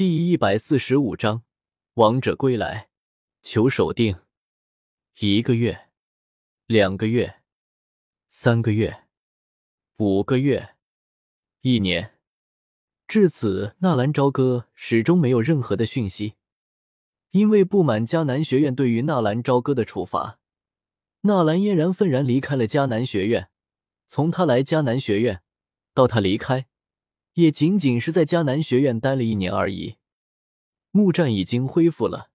第一百四十五章，王者归来，求守定。一个月，两个月，三个月，五个月，一年。至此，纳兰朝歌始终没有任何的讯息。因为不满迦南学院对于纳兰朝歌的处罚，纳兰嫣然愤然离开了迦南学院。从他来迦南学院到他离开。也仅仅是在迦南学院待了一年而已。木战已经恢复了，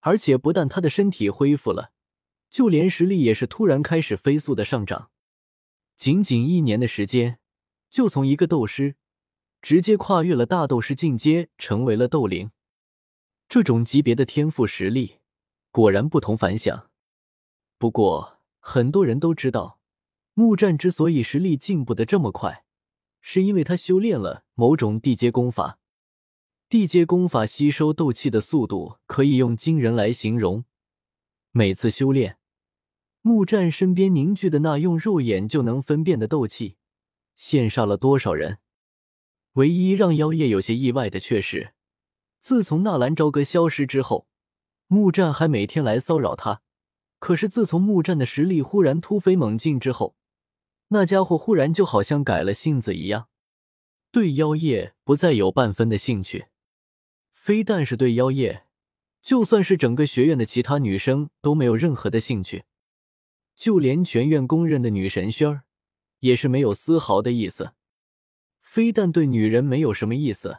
而且不但他的身体恢复了，就连实力也是突然开始飞速的上涨。仅仅一年的时间，就从一个斗师直接跨越了大斗师进阶，成为了斗灵。这种级别的天赋实力，果然不同凡响。不过，很多人都知道，木战之所以实力进步的这么快。是因为他修炼了某种地阶功法，地阶功法吸收斗气的速度可以用惊人来形容。每次修炼，木战身边凝聚的那用肉眼就能分辨的斗气，羡煞了多少人。唯一让妖夜有些意外的却是，自从纳兰朝歌消失之后，木战还每天来骚扰他。可是自从木战的实力忽然突飞猛进之后，那家伙忽然就好像改了性子一样，对妖夜不再有半分的兴趣。非但是对妖夜，就算是整个学院的其他女生都没有任何的兴趣，就连全院公认的女神轩儿，也是没有丝毫的意思。非但对女人没有什么意思，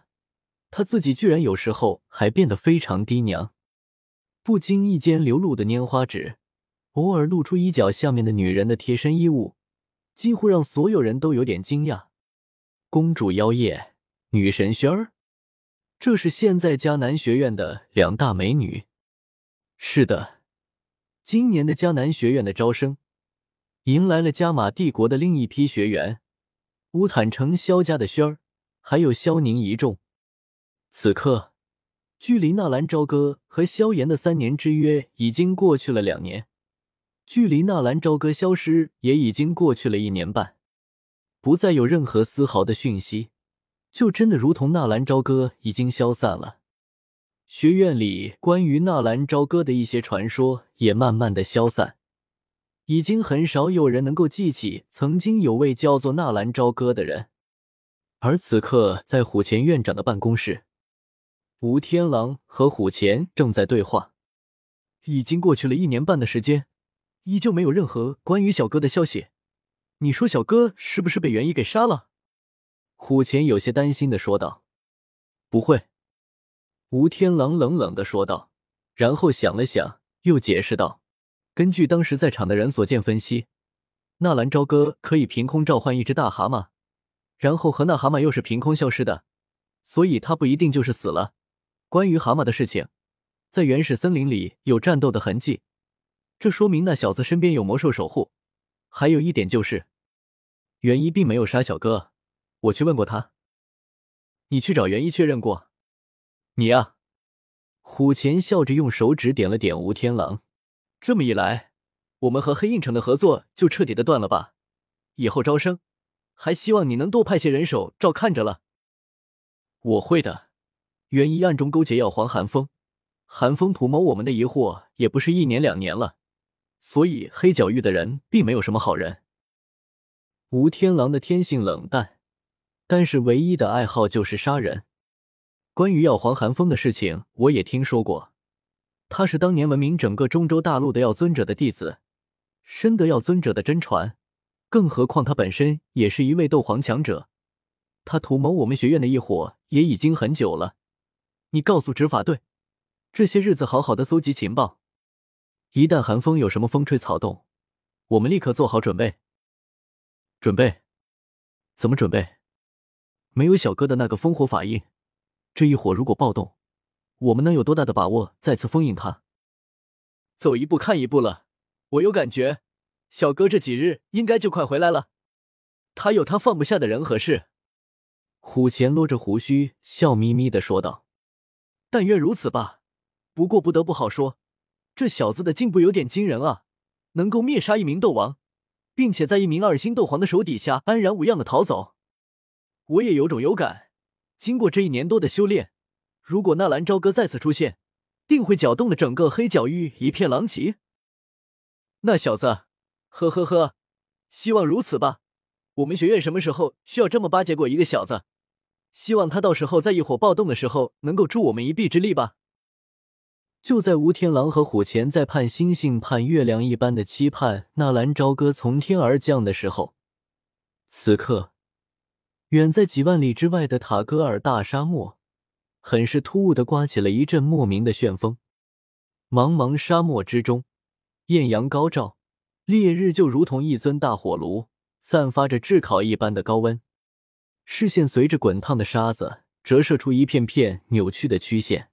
他自己居然有时候还变得非常低娘，不经意间流露的拈花指，偶尔露出衣角下面的女人的贴身衣物。几乎让所有人都有点惊讶。公主妖夜、女神轩儿，这是现在迦南学院的两大美女。是的，今年的迦南学院的招生，迎来了加玛帝国的另一批学员——乌坦城萧家的轩儿，还有萧宁一众。此刻，距离纳兰朝歌和萧炎的三年之约已经过去了两年。距离纳兰朝歌消失也已经过去了一年半，不再有任何丝毫的讯息，就真的如同纳兰朝歌已经消散了。学院里关于纳兰朝歌的一些传说也慢慢的消散，已经很少有人能够记起曾经有位叫做纳兰朝歌的人。而此刻，在虎钳院长的办公室，吴天狼和虎钳正在对话。已经过去了一年半的时间。依旧没有任何关于小哥的消息，你说小哥是不是被元一给杀了？虎钳有些担心的说道。不会，吴天狼冷冷的说道，然后想了想，又解释道：根据当时在场的人所见分析，纳兰朝歌可以凭空召唤一只大蛤蟆，然后和那蛤蟆又是凭空消失的，所以他不一定就是死了。关于蛤蟆的事情，在原始森林里有战斗的痕迹。这说明那小子身边有魔兽守护。还有一点就是，元一并没有杀小哥。我去问过他。你去找元一确认过？你呀，虎钳笑着用手指点了点吴天狼。这么一来，我们和黑印城的合作就彻底的断了吧？以后招生，还希望你能多派些人手照看着了。我会的。元一暗中勾结药皇寒风，寒风图谋我们的疑惑也不是一年两年了。所以黑角域的人并没有什么好人。吴天狼的天性冷淡，但是唯一的爱好就是杀人。关于药皇寒风的事情，我也听说过。他是当年闻名整个中州大陆的药尊者的弟子，深得药尊者的真传。更何况他本身也是一位斗皇强者。他图谋我们学院的一伙也已经很久了。你告诉执法队，这些日子好好的搜集情报。一旦寒风有什么风吹草动，我们立刻做好准备。准备？怎么准备？没有小哥的那个烽火法印，这一伙如果暴动，我们能有多大的把握再次封印他？走一步看一步了。我有感觉，小哥这几日应该就快回来了。他有他放不下的人和事。虎钳撸着胡须，笑眯眯的说道：“但愿如此吧。不过不得不好说。”这小子的进步有点惊人啊！能够灭杀一名斗王，并且在一名二星斗皇的手底下安然无恙的逃走。我也有种有感，经过这一年多的修炼，如果纳兰朝歌再次出现，定会搅动的整个黑角域一片狼藉。那小子，呵呵呵，希望如此吧。我们学院什么时候需要这么巴结过一个小子？希望他到时候在一伙暴动的时候能够助我们一臂之力吧。就在吴天狼和虎钳在盼星星盼月亮一般的期盼纳兰朝歌从天而降的时候，此刻，远在几万里之外的塔戈尔大沙漠，很是突兀的刮起了一阵莫名的旋风。茫茫沙漠之中，艳阳高照，烈日就如同一尊大火炉。散发着炙烤一般的高温，视线随着滚烫的沙子折射出一片片扭曲的曲线。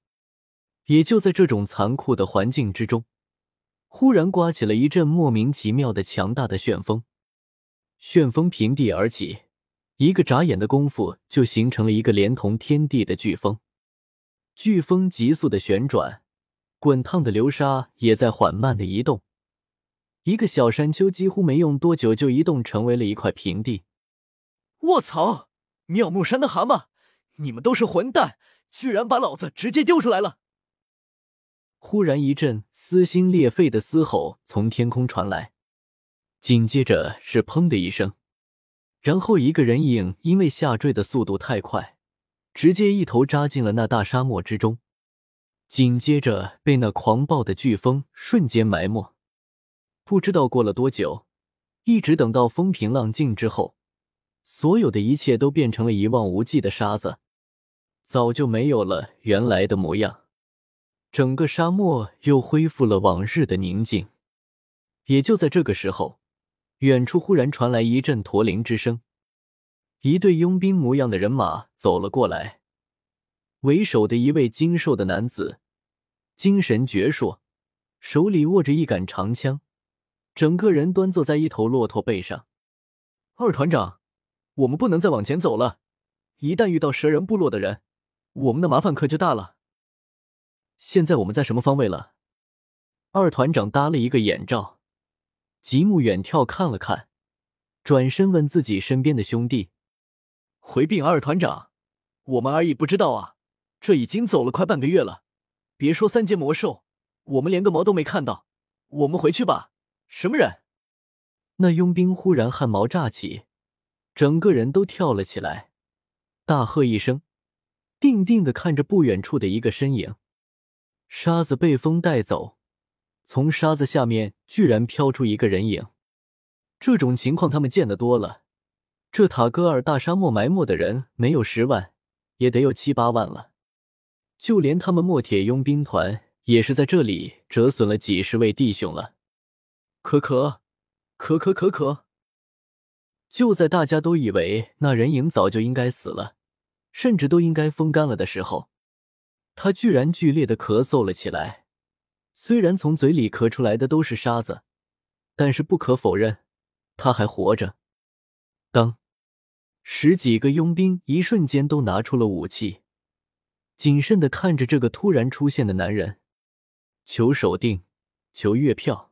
也就在这种残酷的环境之中，忽然刮起了一阵莫名其妙的强大的旋风。旋风平地而起，一个眨眼的功夫就形成了一个连同天地的飓风。飓风急速的旋转，滚烫的流沙也在缓慢的移动。一个小山丘几乎没用多久就移动成为了一块平地。卧槽！妙木山的蛤蟆，你们都是混蛋，居然把老子直接丢出来了！忽然一阵撕心裂肺的嘶吼从天空传来，紧接着是砰的一声，然后一个人影因为下坠的速度太快，直接一头扎进了那大沙漠之中，紧接着被那狂暴的飓风瞬间埋没。不知道过了多久，一直等到风平浪静之后，所有的一切都变成了一望无际的沙子，早就没有了原来的模样。整个沙漠又恢复了往日的宁静。也就在这个时候，远处忽然传来一阵驼铃之声，一队佣兵模样的人马走了过来，为首的一位精瘦的男子，精神矍铄，手里握着一杆长枪。整个人端坐在一头骆驼背上。二团长，我们不能再往前走了，一旦遇到蛇人部落的人，我们的麻烦可就大了。现在我们在什么方位了？二团长搭了一个眼罩，极目远眺看了看，转身问自己身边的兄弟：“回禀二团长，我们而已不知道啊，这已经走了快半个月了，别说三阶魔兽，我们连个毛都没看到。我们回去吧。”什么人？那佣兵忽然汗毛炸起，整个人都跳了起来，大喝一声，定定的看着不远处的一个身影。沙子被风带走，从沙子下面居然飘出一个人影。这种情况他们见得多了，这塔戈尔大沙漠埋没的人没有十万，也得有七八万了。就连他们墨铁佣兵团也是在这里折损了几十位弟兄了。可可，可可可可！就在大家都以为那人影早就应该死了，甚至都应该风干了的时候，他居然剧烈的咳嗽了起来。虽然从嘴里咳出来的都是沙子，但是不可否认，他还活着。当十几个佣兵一瞬间都拿出了武器，谨慎的看着这个突然出现的男人。求守定，求月票。